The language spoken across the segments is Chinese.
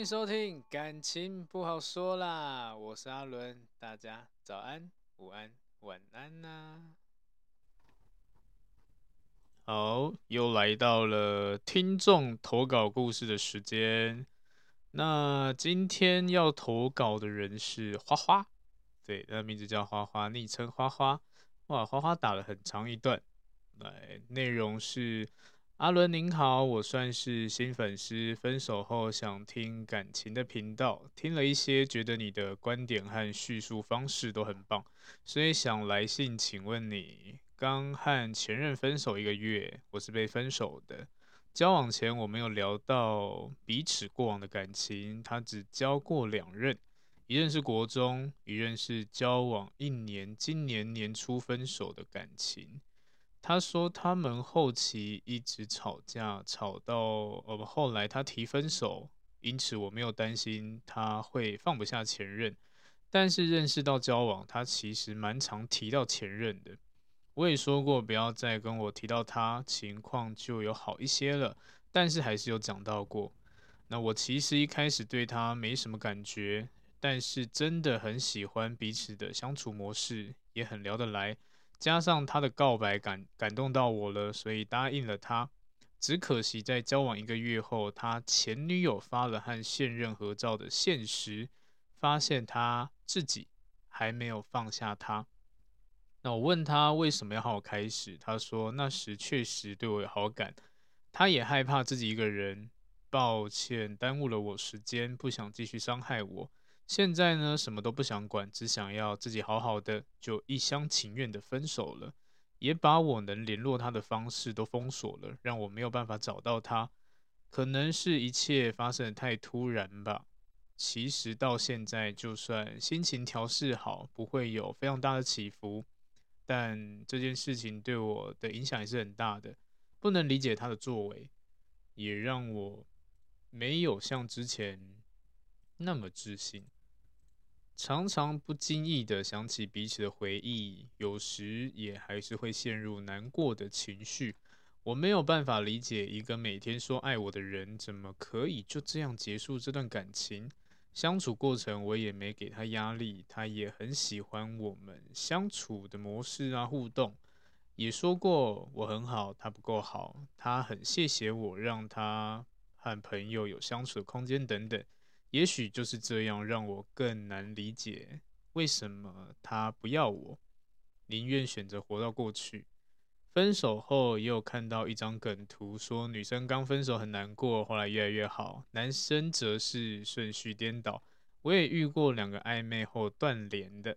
迎收听，感情不好说啦，我是阿伦，大家早安、午安、晚安呐、好，又来到了听众投稿故事的时间。那今天要投稿的人是花花，对，他的名字叫花花，昵称花花。哇，花花打了很长一段，来，内容是。阿伦您好，我算是新粉丝，分手后想听感情的频道，听了一些，觉得你的观点和叙述方式都很棒，所以想来信请问你，刚和前任分手一个月，我是被分手的。交往前我没有聊到彼此过往的感情，他只交过两任，一任是国中，一任是交往一年，今年年初分手的感情。他说他们后期一直吵架，吵到呃后来他提分手，因此我没有担心他会放不下前任。但是认识到交往，他其实蛮常提到前任的。我也说过不要再跟我提到他，情况就有好一些了。但是还是有讲到过。那我其实一开始对他没什么感觉，但是真的很喜欢彼此的相处模式，也很聊得来。加上他的告白感感动到我了，所以答应了他。只可惜在交往一个月后，他前女友发了和现任合照的现实，发现他自己还没有放下他。那我问他为什么要和我开始，他说那时确实对我有好感，他也害怕自己一个人，抱歉耽误了我时间，不想继续伤害我。现在呢，什么都不想管，只想要自己好好的，就一厢情愿的分手了，也把我能联络他的方式都封锁了，让我没有办法找到他。可能是一切发生的太突然吧。其实到现在，就算心情调试好，不会有非常大的起伏，但这件事情对我的影响也是很大的。不能理解他的作为，也让我没有像之前那么自信。常常不经意的想起彼此的回忆，有时也还是会陷入难过的情绪。我没有办法理解一个每天说爱我的人，怎么可以就这样结束这段感情。相处过程我也没给他压力，他也很喜欢我们相处的模式啊，互动。也说过我很好，他不够好，他很谢谢我，让他和朋友有相处的空间等等。也许就是这样，让我更难理解为什么他不要我，宁愿选择活到过去。分手后也有看到一张梗图，说女生刚分手很难过，后来越来越好；男生则是顺序颠倒。我也遇过两个暧昧后断联的，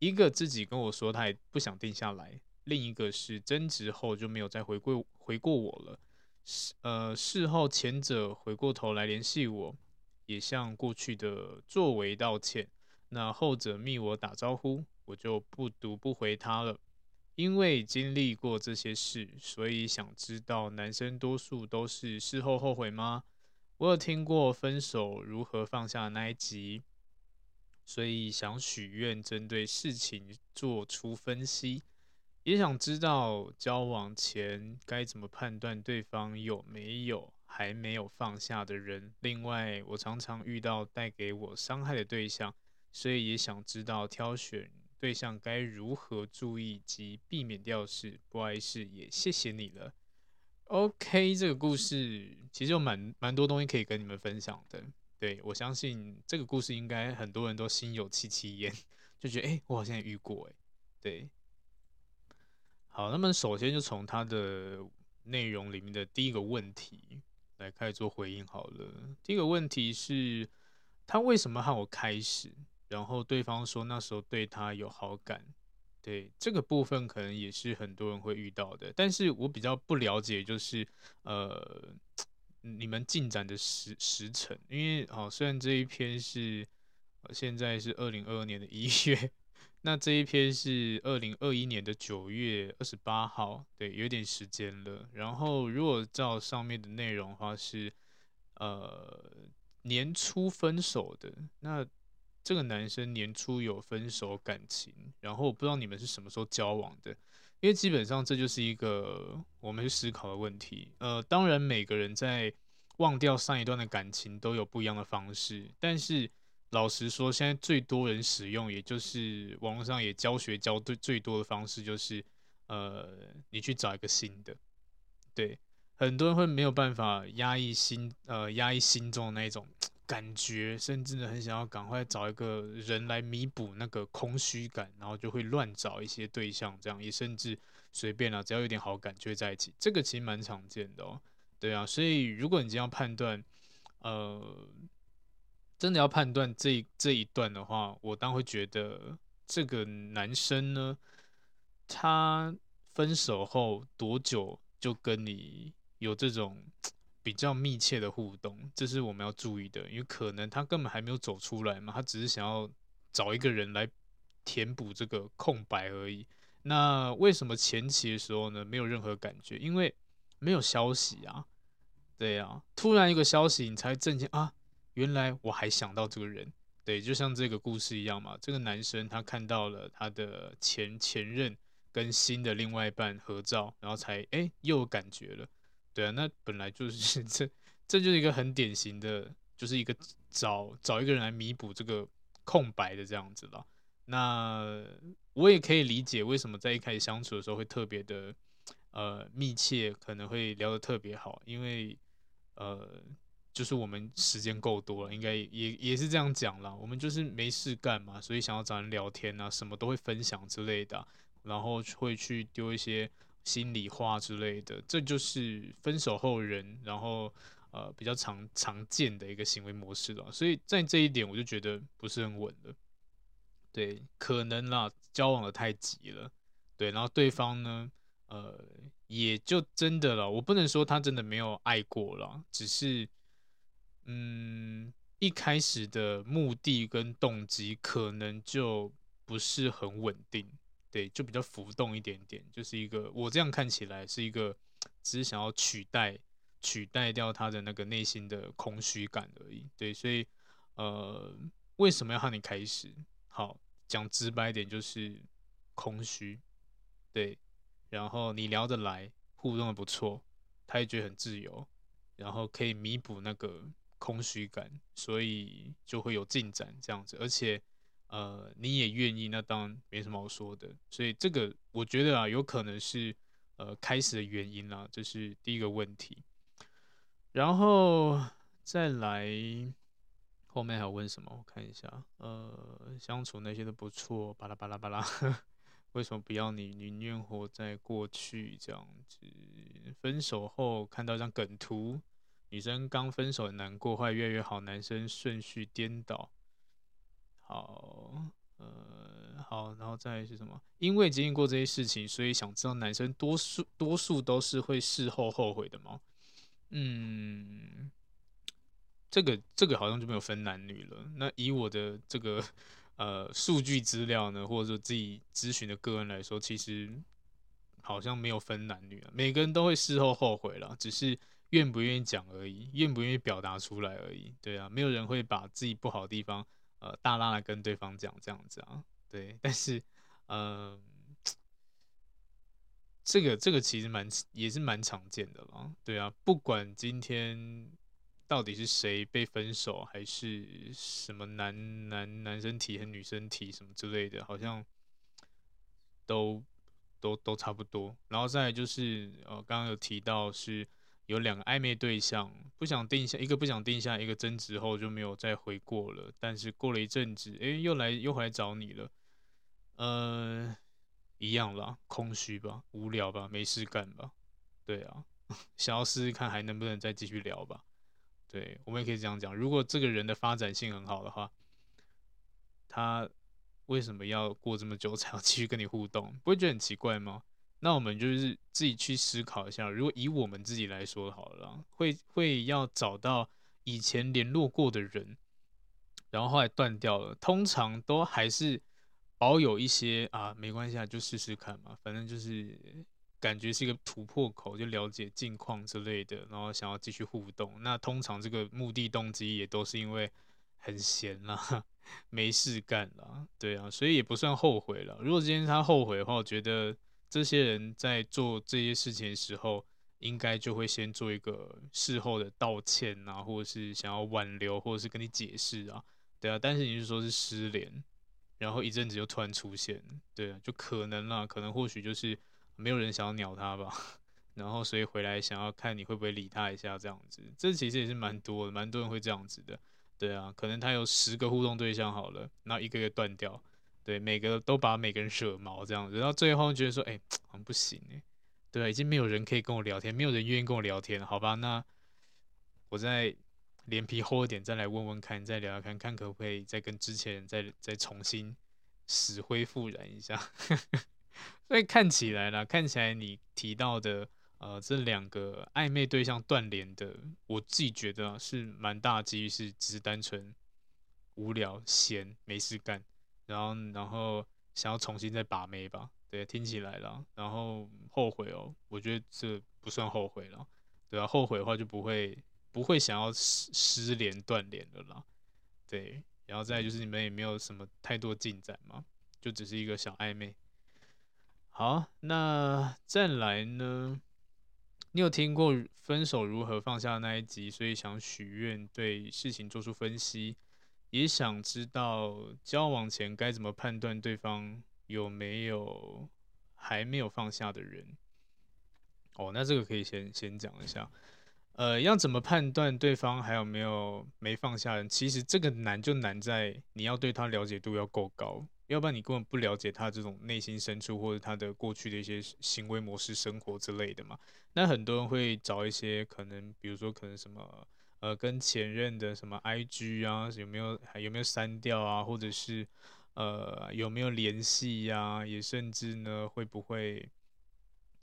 一个自己跟我说他也不想定下来，另一个是争执后就没有再回过回过我了。事呃事后前者回过头来联系我。也向过去的作为道歉，那后者密我打招呼，我就不读不回他了。因为经历过这些事，所以想知道男生多数都是事后后悔吗？我有听过分手如何放下那一集，所以想许愿针对事情做出分析，也想知道交往前该怎么判断对方有没有还没有放下的人。另外，我常常遇到带给我伤害的对象，所以也想知道挑选。对象该如何注意及避免掉事？不碍事，也谢谢你了。OK，这个故事其实有蛮蛮多东西可以跟你们分享的。对，我相信这个故事应该很多人都心有戚戚焉，就觉得哎，我好像遇过哎。对，好，那么首先就从它的内容里面的第一个问题来开始做回应好了。第一个问题是，他为什么和我开始？然后对方说那时候对他有好感，对这个部分可能也是很多人会遇到的。但是我比较不了解，就是呃，你们进展的时时程，因为好，虽然这一篇是现在是二零二二年的一月，那这一篇是二零二一年的九月二十八号，对，有点时间了。然后如果照上面的内容的话是呃年初分手的，那。这个男生年初有分手感情，然后我不知道你们是什么时候交往的，因为基本上这就是一个我们去思考的问题。呃，当然每个人在忘掉上一段的感情都有不一样的方式，但是老实说，现在最多人使用，也就是网络上也教学教最最多的方式，就是呃，你去找一个新的。对，很多人会没有办法压抑心，呃，压抑心中的那种。感觉甚至呢，很想要赶快找一个人来弥补那个空虚感，然后就会乱找一些对象，这样也甚至随便了，只要有点好感就会在一起。这个其实蛮常见的哦，对啊。所以如果你这样判断，呃，真的要判断这这一段的话，我当会觉得这个男生呢，他分手后多久就跟你有这种。比较密切的互动，这是我们要注意的，因为可能他根本还没有走出来嘛，他只是想要找一个人来填补这个空白而已。那为什么前期的时候呢，没有任何感觉？因为没有消息啊，对啊，突然一个消息，你才震惊啊，原来我还想到这个人。对，就像这个故事一样嘛，这个男生他看到了他的前前任跟新的另外一半合照，然后才哎又有感觉了。对啊，那本来就是 这，这就是一个很典型的，就是一个找找一个人来弥补这个空白的这样子了。那我也可以理解为什么在一开始相处的时候会特别的呃密切，可能会聊得特别好，因为呃就是我们时间够多了，应该也也是这样讲啦。我们就是没事干嘛，所以想要找人聊天啊，什么都会分享之类的，然后会去丢一些。心里话之类的，这就是分手后人，然后呃比较常常见的一个行为模式了。所以在这一点，我就觉得不是很稳了。对，可能啦，交往的太急了。对，然后对方呢，呃，也就真的了。我不能说他真的没有爱过了，只是嗯，一开始的目的跟动机可能就不是很稳定。对，就比较浮动一点点，就是一个我这样看起来是一个，只是想要取代取代掉他的那个内心的空虚感而已。对，所以呃，为什么要和你开始？好，讲直白一点就是空虚。对，然后你聊得来，互动的不错，他也觉得很自由，然后可以弥补那个空虚感，所以就会有进展这样子，而且。呃，你也愿意，那当然没什么好说的。所以这个我觉得啊，有可能是呃开始的原因啦，这是第一个问题。然后再来后面还有问什么？我看一下，呃，相处那些都不错，巴拉巴拉巴拉。为什么不要你？宁愿活在过去这样子。分手后看到一张梗图，女生刚分手难过，后来越来越好，男生顺序颠倒。好，呃，好，然后再是什么？因为经历过这些事情，所以想知道男生多数多数都是会事后后悔的吗？嗯，这个这个好像就没有分男女了。那以我的这个呃数据资料呢，或者说自己咨询的个人来说，其实好像没有分男女啊，每个人都会事后后悔了，只是愿不愿意讲而已，愿不愿意表达出来而已。对啊，没有人会把自己不好的地方呃大拉来跟对方讲这样子啊。对，但是嗯。这个这个其实蛮也是蛮常见的啦，对啊，不管今天到底是谁被分手，还是什么男男男生提和女生提什么之类的，好像都都都差不多。然后再就是呃，刚刚有提到是有两个暧昧对象，不想定下，一个不想定下，一个争执后就没有再回过了。但是过了一阵子，诶，又来又回来找你了，呃。一样啦，空虚吧，无聊吧，没事干吧，对啊，想要试试看还能不能再继续聊吧，对，我们也可以这样讲。如果这个人的发展性很好的话，他为什么要过这么久才要继续跟你互动？不会觉得很奇怪吗？那我们就是自己去思考一下。如果以我们自己来说好了，会会要找到以前联络过的人，然后后来断掉了，通常都还是。保有一些啊，没关系啊，就试试看嘛，反正就是感觉是一个突破口，就了解近况之类的，然后想要继续互动。那通常这个目的动机也都是因为很闲啦，没事干啦，对啊，所以也不算后悔了。如果今天他后悔的话，我觉得这些人在做这些事情的时候，应该就会先做一个事后的道歉啊，或者是想要挽留，或者是跟你解释啊，对啊。但是你是说是失联？然后一阵子就突然出现，对啊，就可能啦，可能或许就是没有人想要鸟他吧，然后所以回来想要看你会不会理他一下这样子，这其实也是蛮多的，蛮多人会这样子的，对啊，可能他有十个互动对象好了，然后一个个断掉，对，每个都把每个人惹毛这样子，然后最后觉得说，哎，好像不行哎，对，已经没有人可以跟我聊天，没有人愿意跟我聊天，好吧，那我再。脸皮厚一点，再来问问看，再聊聊看看可不可以再跟之前再再重新死灰复燃一下。所以看起来啦，看起来你提到的呃这两个暧昧对象断联的，我自己觉得是蛮大几率是只是单纯无聊闲没事干，然后然后想要重新再把妹吧。对，听起来了，然后后悔哦，我觉得这不算后悔了，对啊，后悔的话就不会。不会想要失失联断联的啦，对，然后再就是你们也没有什么太多进展嘛，就只是一个小暧昧。好，那再来呢？你有听过分手如何放下那一集，所以想许愿对事情做出分析，也想知道交往前该怎么判断对方有没有还没有放下的人。哦，那这个可以先先讲一下。呃，要怎么判断对方还有没有没放下人？其实这个难就难在你要对他了解度要够高，要不然你根本不了解他这种内心深处或者他的过去的一些行为模式、生活之类的嘛。那很多人会找一些可能，比如说可能什么呃，跟前任的什么 IG 啊，有没有还有没有删掉啊，或者是呃有没有联系呀？也甚至呢会不会？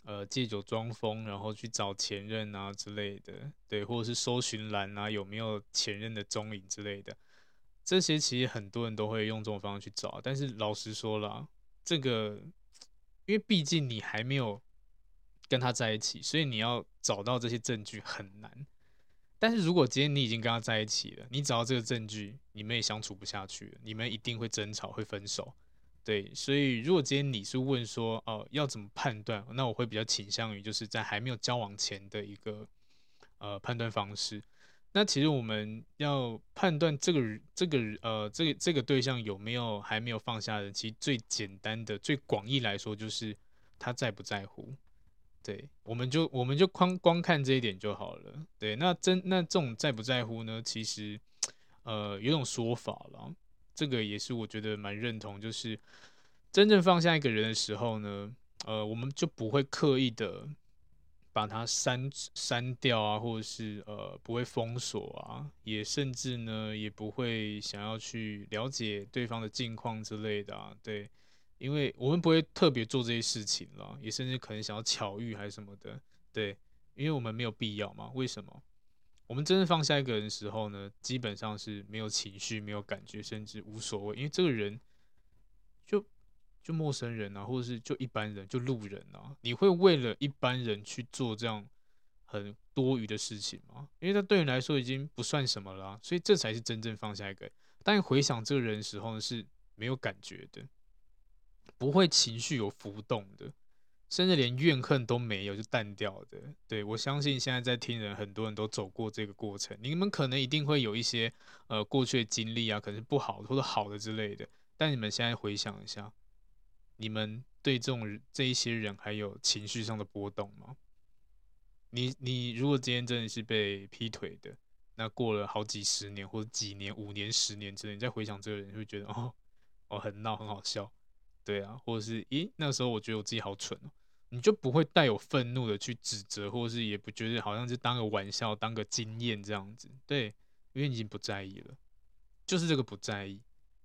呃，借酒装疯，然后去找前任啊之类的，对，或者是搜寻栏啊，有没有前任的踪影之类的，这些其实很多人都会用这种方式去找。但是老实说了，这个，因为毕竟你还没有跟他在一起，所以你要找到这些证据很难。但是如果今天你已经跟他在一起了，你找到这个证据，你们也相处不下去了，你们一定会争吵，会分手。对，所以如果今天你是问说，哦，要怎么判断？那我会比较倾向于就是在还没有交往前的一个呃判断方式。那其实我们要判断这个这个呃这个这个对象有没有还没有放下的，其实最简单的、最广义来说就是他在不在乎。对，我们就我们就光光看这一点就好了。对，那真那这种在不在乎呢？其实呃有种说法了。这个也是我觉得蛮认同，就是真正放下一个人的时候呢，呃，我们就不会刻意的把他删删掉啊，或者是呃不会封锁啊，也甚至呢也不会想要去了解对方的近况之类的啊，对，因为我们不会特别做这些事情了，也甚至可能想要巧遇还是什么的，对，因为我们没有必要嘛，为什么？我们真正放下一个人的时候呢，基本上是没有情绪、没有感觉，甚至无所谓，因为这个人就就陌生人啊，或者是就一般人，就路人啊，你会为了一般人去做这样很多余的事情吗？因为他对你来说已经不算什么了，所以这才是真正放下一个人。当你回想这个人的时候呢，是没有感觉的，不会情绪有浮动的。甚至连怨恨都没有就淡掉的，对，我相信现在在听人很多人都走过这个过程，你们可能一定会有一些呃过去的经历啊，可能是不好或者好的之类的，但你们现在回想一下，你们对这种这一些人还有情绪上的波动吗？你你如果今天真的是被劈腿的，那过了好几十年或者几年、五年、十年之内，你再回想这个人，会觉得哦哦很闹很好笑，对啊，或者是咦那时候我觉得我自己好蠢哦。你就不会带有愤怒的去指责，或者是也不觉得好像是当个玩笑、当个经验这样子，对，因为你已经不在意了，就是这个不在意。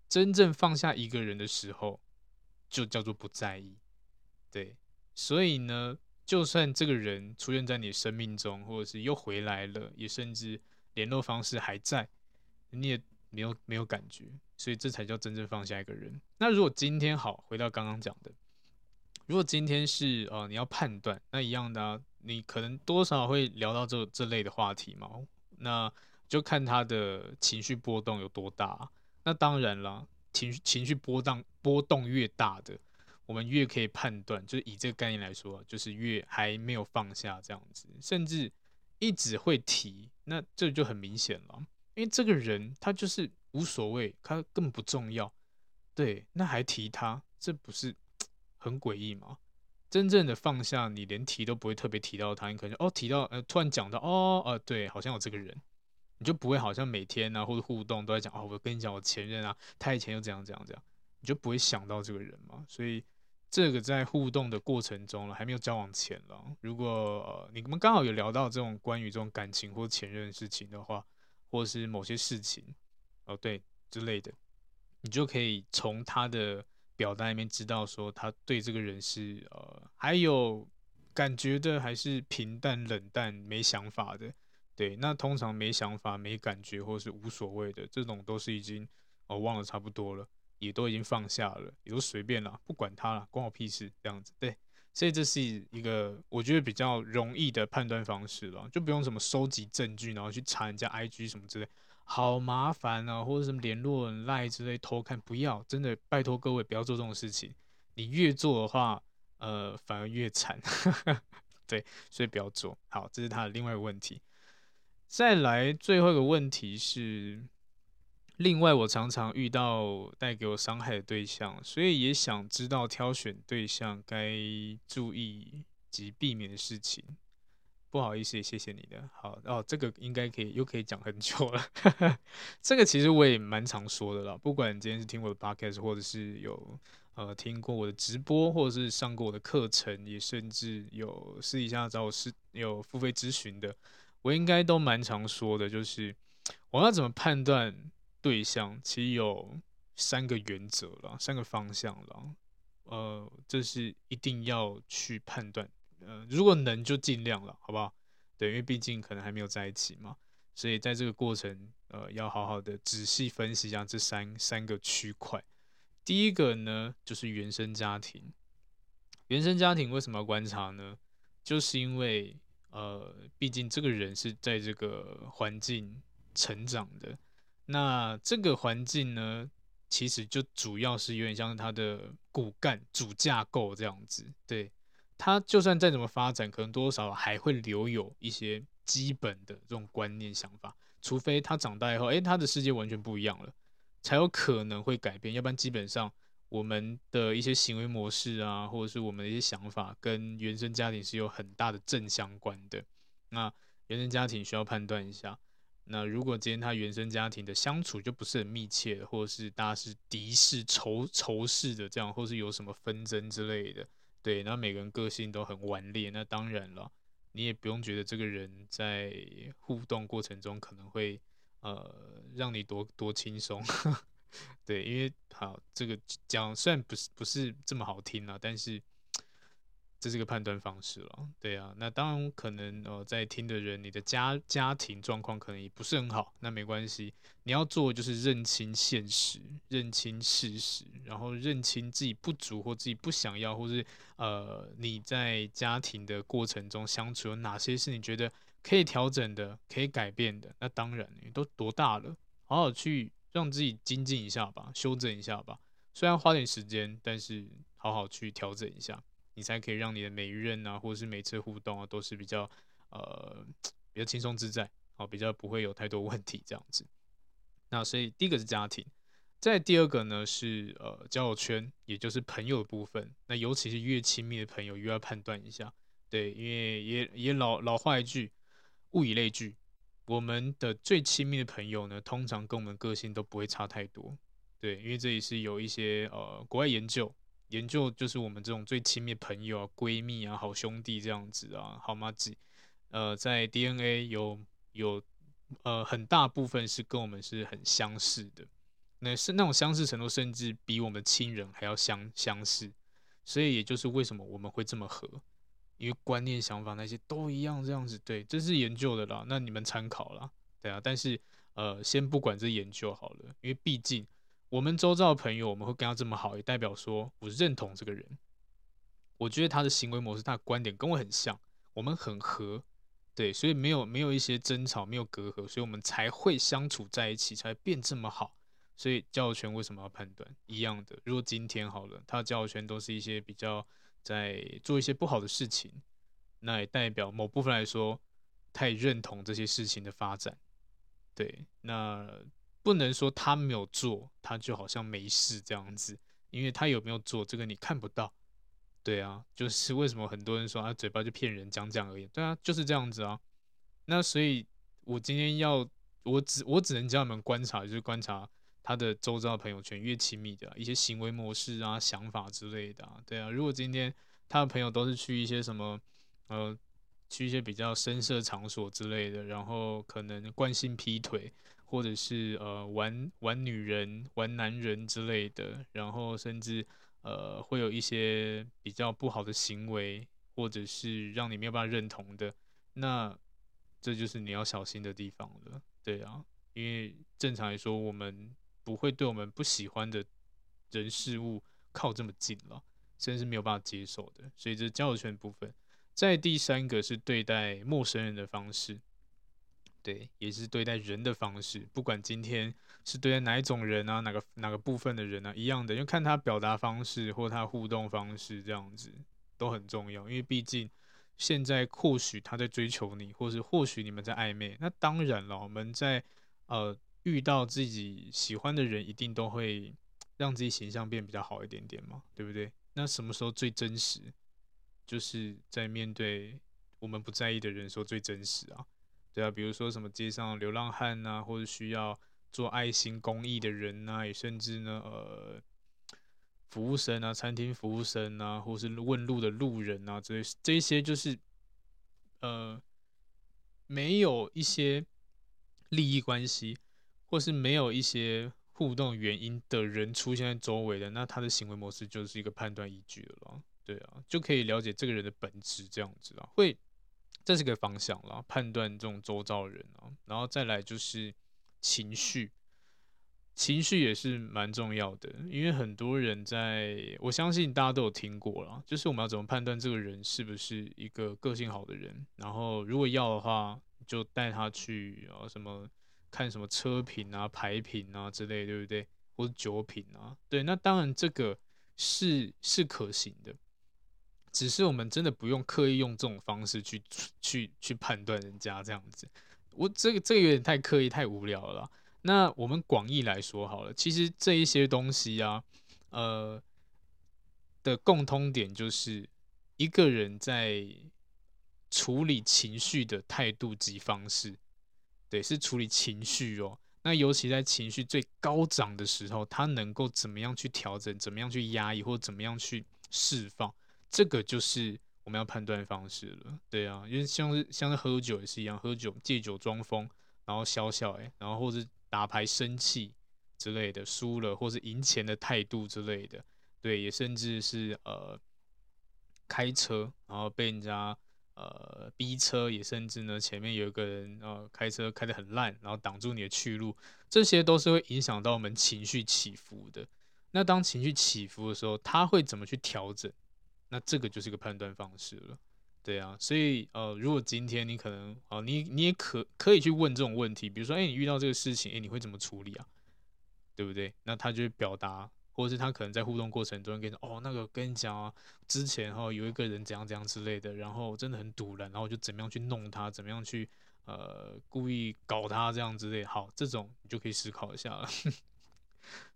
真正放下一个人的时候，就叫做不在意，对。所以呢，就算这个人出现在你生命中，或者是又回来了，也甚至联络方式还在，你也没有没有感觉，所以这才叫真正放下一个人。那如果今天好，回到刚刚讲的。如果今天是呃你要判断，那一样的，你可能多少会聊到这这类的话题嘛，那就看他的情绪波动有多大。那当然了，情绪情绪波动波动越大的，我们越可以判断，就是以这个概念来说，就是越还没有放下这样子，甚至一直会提，那这就很明显了，因为这个人他就是无所谓，他根本不重要，对，那还提他，这不是。很诡异吗？真正的放下，你连提都不会特别提到他，你可能哦提到呃突然讲到哦呃对，好像有这个人，你就不会好像每天啊或者互动都在讲哦，我跟你讲我前任啊，他以前又怎样怎样怎样，你就不会想到这个人嘛。所以这个在互动的过程中了，还没有交往前了，如果、呃、你们刚好有聊到这种关于这种感情或前任的事情的话，或是某些事情哦对之类的，你就可以从他的。表达里面知道说他对这个人是呃还有感觉的，还是平淡冷淡没想法的，对，那通常没想法没感觉或是无所谓的这种都是已经哦、忘了差不多了，也都已经放下了，也都随便了，不管他了，关我屁事这样子，对，所以这是一个我觉得比较容易的判断方式了，就不用什么收集证据，然后去查人家 IG 什么之类。好麻烦啊，或者什么联络人赖之类偷看，不要，真的拜托各位不要做这种事情。你越做的话，呃，反而越惨。对，所以不要做。好，这是他的另外一个问题。再来最后一个问题是，另外我常常遇到带给我伤害的对象，所以也想知道挑选对象该注意及避免的事情。不好意思，也谢谢你的。好哦，这个应该可以，又可以讲很久了。这个其实我也蛮常说的啦。不管今天是听我的 podcast，或者是有呃听过我的直播，或者是上过我的课程，也甚至有私底下找我是有付费咨询的，我应该都蛮常说的。就是我要怎么判断对象，其实有三个原则啦，三个方向啦。呃，这是一定要去判断。呃，如果能就尽量了，好不好？对，因为毕竟可能还没有在一起嘛，所以在这个过程，呃，要好好的仔细分析一下这三三个区块。第一个呢，就是原生家庭。原生家庭为什么要观察呢？就是因为，呃，毕竟这个人是在这个环境成长的，那这个环境呢，其实就主要是有点像他的骨干、主架构这样子，对。他就算再怎么发展，可能多少还会留有一些基本的这种观念想法，除非他长大以后，诶，他的世界完全不一样了，才有可能会改变。要不然，基本上我们的一些行为模式啊，或者是我们的一些想法，跟原生家庭是有很大的正相关的。那原生家庭需要判断一下。那如果今天他原生家庭的相处就不是很密切，或者是大家是敌视、仇仇视的这样，或是有什么纷争之类的。对，那每个人个性都很顽劣，那当然了，你也不用觉得这个人在互动过程中可能会呃让你多多轻松，对，因为好这个讲虽然不是不是这么好听啊，但是这是个判断方式了，对啊，那当然可能呃，在听的人，你的家家庭状况可能也不是很好，那没关系，你要做的就是认清现实，认清事实，然后认清自己不足或自己不想要，或是呃你在家庭的过程中相处有哪些是你觉得可以调整的、可以改变的，那当然你都多大了，好好去让自己精进一下吧，修正一下吧，虽然花点时间，但是好好去调整一下。你才可以让你的每一任啊，或者是每次互动啊，都是比较呃比较轻松自在，好，比较不会有太多问题这样子。那所以第一个是家庭，再第二个呢是呃交友圈，也就是朋友的部分。那尤其是越亲密的朋友，越要判断一下，对，因为也也老老话一句，物以类聚。我们的最亲密的朋友呢，通常跟我们个性都不会差太多，对，因为这里是有一些呃国外研究。研究就是我们这种最亲密朋友啊、闺蜜啊、好兄弟这样子啊、好吗？只，呃，在 DNA 有有呃很大部分是跟我们是很相似的，那是那种相似程度甚至比我们亲人还要相相似，所以也就是为什么我们会这么合，因为观念、想法那些都一样这样子。对，这是研究的啦，那你们参考啦，对啊。但是呃，先不管这研究好了，因为毕竟。我们周遭的朋友，我们会跟他这么好，也代表说我认同这个人。我觉得他的行为模式、他的观点跟我很像，我们很合，对，所以没有没有一些争吵，没有隔阂，所以我们才会相处在一起，才变这么好。所以交友圈为什么要判断？一样的，如果今天好了，他的交友圈都是一些比较在做一些不好的事情，那也代表某部分来说，太认同这些事情的发展。对，那。不能说他没有做，他就好像没事这样子，因为他有没有做，这个你看不到。对啊，就是为什么很多人说他嘴巴就骗人，讲讲而已。对啊，就是这样子啊。那所以，我今天要，我只我只能叫你们观察，就是观察他的周遭朋友圈越亲密的一些行为模式啊、想法之类的。对啊，如果今天他的朋友都是去一些什么，呃，去一些比较声色场所之类的，然后可能惯性劈腿。或者是呃玩玩女人、玩男人之类的，然后甚至呃会有一些比较不好的行为，或者是让你没有办法认同的，那这就是你要小心的地方了。对啊，因为正常来说，我们不会对我们不喜欢的人事物靠这么近了，甚至是没有办法接受的。所以这交友圈部分，在第三个是对待陌生人的方式。对，也是对待人的方式，不管今天是对待哪一种人啊，哪个哪个部分的人啊，一样的，因为看他表达方式或他互动方式这样子都很重要。因为毕竟现在或许他在追求你，或是或许你们在暧昧，那当然了，我们在呃遇到自己喜欢的人，一定都会让自己形象变比较好一点点嘛，对不对？那什么时候最真实？就是在面对我们不在意的人说最真实啊。对啊，比如说什么街上流浪汉呐、啊，或者需要做爱心公益的人呐、也甚至呢，呃，服务生啊，餐厅服务生啊，或是问路的路人啊，这些这些就是，呃，没有一些利益关系，或是没有一些互动原因的人出现在周围的，那他的行为模式就是一个判断依据了。对啊，就可以了解这个人的本质，这样子啊，会。这是个方向啦，判断这种周遭人啊，然后再来就是情绪，情绪也是蛮重要的，因为很多人在，我相信大家都有听过啦，就是我们要怎么判断这个人是不是一个个性好的人，然后如果要的话，就带他去啊什么看什么车品啊、牌品啊之类，对不对？或者酒品啊，对，那当然这个是是可行的。只是我们真的不用刻意用这种方式去去去判断人家这样子，我这个这个有点太刻意太无聊了。那我们广义来说好了，其实这一些东西啊，呃的共通点就是一个人在处理情绪的态度及方式，对，是处理情绪哦。那尤其在情绪最高涨的时候，他能够怎么样去调整，怎么样去压抑，或怎么样去释放。这个就是我们要判断方式了，对啊，因为像是像是喝酒也是一样，喝酒借酒装疯，然后笑笑哎，然后或者打牌生气之类的，输了或是赢钱的态度之类的，对，也甚至是呃开车，然后被人家呃逼车，也甚至呢前面有一个人呃开车开得很烂，然后挡住你的去路，这些都是会影响到我们情绪起伏的。那当情绪起伏的时候，他会怎么去调整？那这个就是一个判断方式了。对啊，所以呃，如果今天你可能啊、你你也可可以去问这种问题，比如说，哎，你遇到这个事情，哎，你会怎么处理啊？对不对？那他就表达，或者是他可能在互动过程中跟你说，哦，那个跟你讲啊，之前哈、哦、有一个人怎样怎样之类的，然后真的很赌烂，然后就怎么样去弄他，怎么样去呃故意搞他这样之类。好，这种你就可以思考一下了。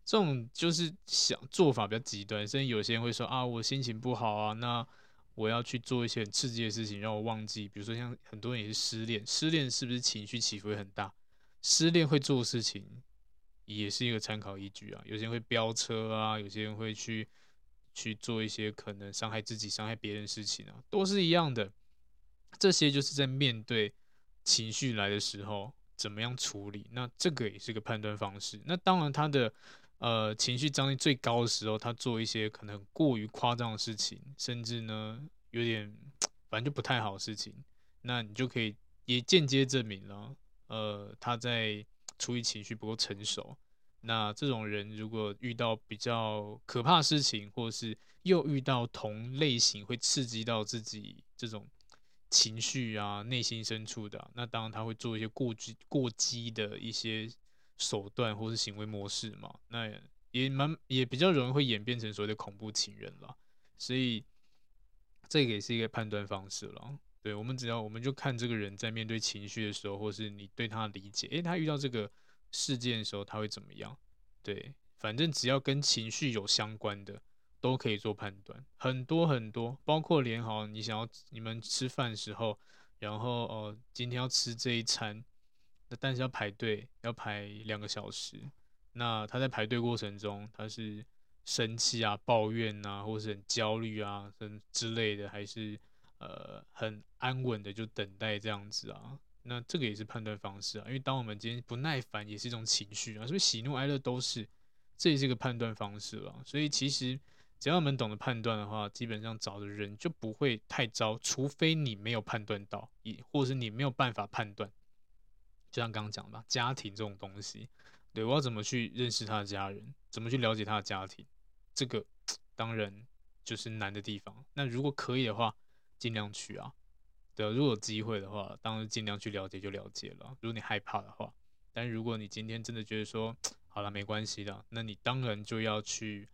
这种就是想做法比较极端，甚至有些人会说啊，我心情不好啊，那。我要去做一些很刺激的事情，让我忘记。比如说，像很多人也是失恋，失恋是不是情绪起伏会很大？失恋会做事情，也是一个参考依据啊。有些人会飙车啊，有些人会去去做一些可能伤害自己、伤害别人的事情啊，都是一样的。这些就是在面对情绪来的时候，怎么样处理？那这个也是个判断方式。那当然，他的。呃，情绪张力最高的时候，他做一些可能过于夸张的事情，甚至呢有点反正就不太好的事情，那你就可以也间接证明了，呃，他在处理情绪不够成熟。那这种人如果遇到比较可怕事情，或是又遇到同类型会刺激到自己这种情绪啊，内心深处的，那当然他会做一些过激过激的一些。手段或是行为模式嘛，那也蛮也比较容易会演变成所谓的恐怖情人了，所以这个也是一个判断方式了。对，我们只要我们就看这个人在面对情绪的时候，或是你对他理解，诶，他遇到这个事件的时候他会怎么样？对，反正只要跟情绪有相关的都可以做判断，很多很多，包括连好你想要你们吃饭时候，然后哦今天要吃这一餐。但是要排队，要排两个小时。那他在排队过程中，他是生气啊、抱怨啊，或是很焦虑啊，等之类的，还是呃很安稳的就等待这样子啊？那这个也是判断方式啊。因为当我们今天不耐烦，也是一种情绪啊，所以喜怒哀乐都是，这也是个判断方式了。所以其实只要我们懂得判断的话，基本上找的人就不会太糟，除非你没有判断到，也或是你没有办法判断。就像刚刚讲的，家庭这种东西，对，我要怎么去认识他的家人，怎么去了解他的家庭，这个当然就是难的地方。那如果可以的话，尽量去啊，对，如果有机会的话，当然尽量去了解就了解了。如果你害怕的话，但如果你今天真的觉得说好了没关系的，那你当然就要去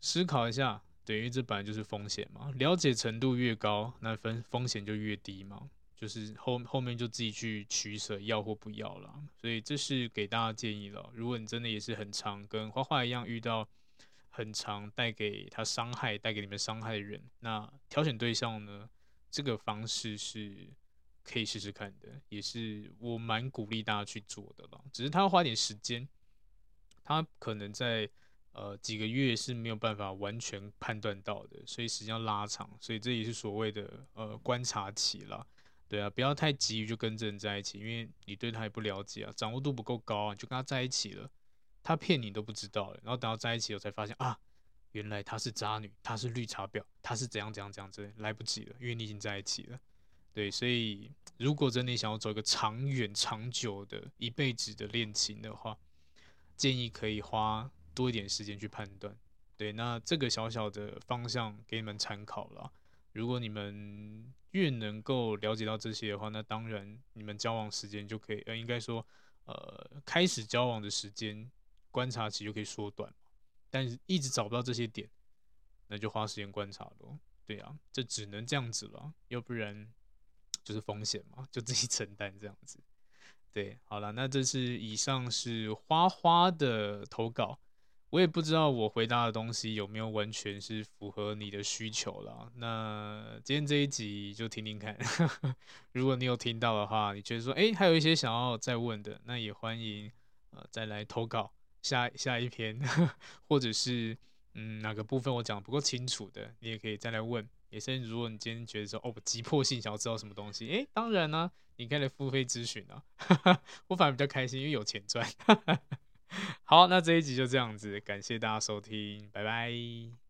思考一下，对，因为这本来就是风险嘛，了解程度越高，那风风险就越低嘛。就是后后面就自己去取舍要或不要了，所以这是给大家建议了。如果你真的也是很常跟花花一样遇到很常带给他伤害、带给你们伤害的人，那挑选对象呢，这个方式是可以试试看的，也是我蛮鼓励大家去做的了。只是他要花点时间，他可能在呃几个月是没有办法完全判断到的，所以时间要拉长，所以这也是所谓的呃观察期了。对啊，不要太急于就跟这人在一起，因为你对他也不了解啊，掌握度不够高啊，就跟他在一起了，他骗你都不知道，然后等到在一起了才发现啊，原来他是渣女，他是绿茶婊，他是怎样怎样怎样之类，来不及了，因为你已经在一起了。对，所以如果真的想要走一个长远、长久的一辈子的恋情的话，建议可以花多一点时间去判断。对，那这个小小的方向给你们参考了。如果你们越能够了解到这些的话，那当然你们交往时间就可以，呃，应该说，呃，开始交往的时间观察期就可以缩短。但是一直找不到这些点，那就花时间观察咯。对啊，这只能这样子了，要不然就是风险嘛，就自己 承担这样子。对，好了，那这是以上是花花的投稿。我也不知道我回答的东西有没有完全是符合你的需求了。那今天这一集就听听看，如果你有听到的话，你觉得说，哎，还有一些想要再问的，那也欢迎呃再来投稿下下一篇，或者是嗯哪个部分我讲的不够清楚的，你也可以再来问。也是如果你今天觉得说，哦，我急迫性想要知道什么东西，哎，当然呢、你可以来付费咨询啊，我反而比较开心，因为有钱赚。好，那这一集就这样子，感谢大家收听，拜拜。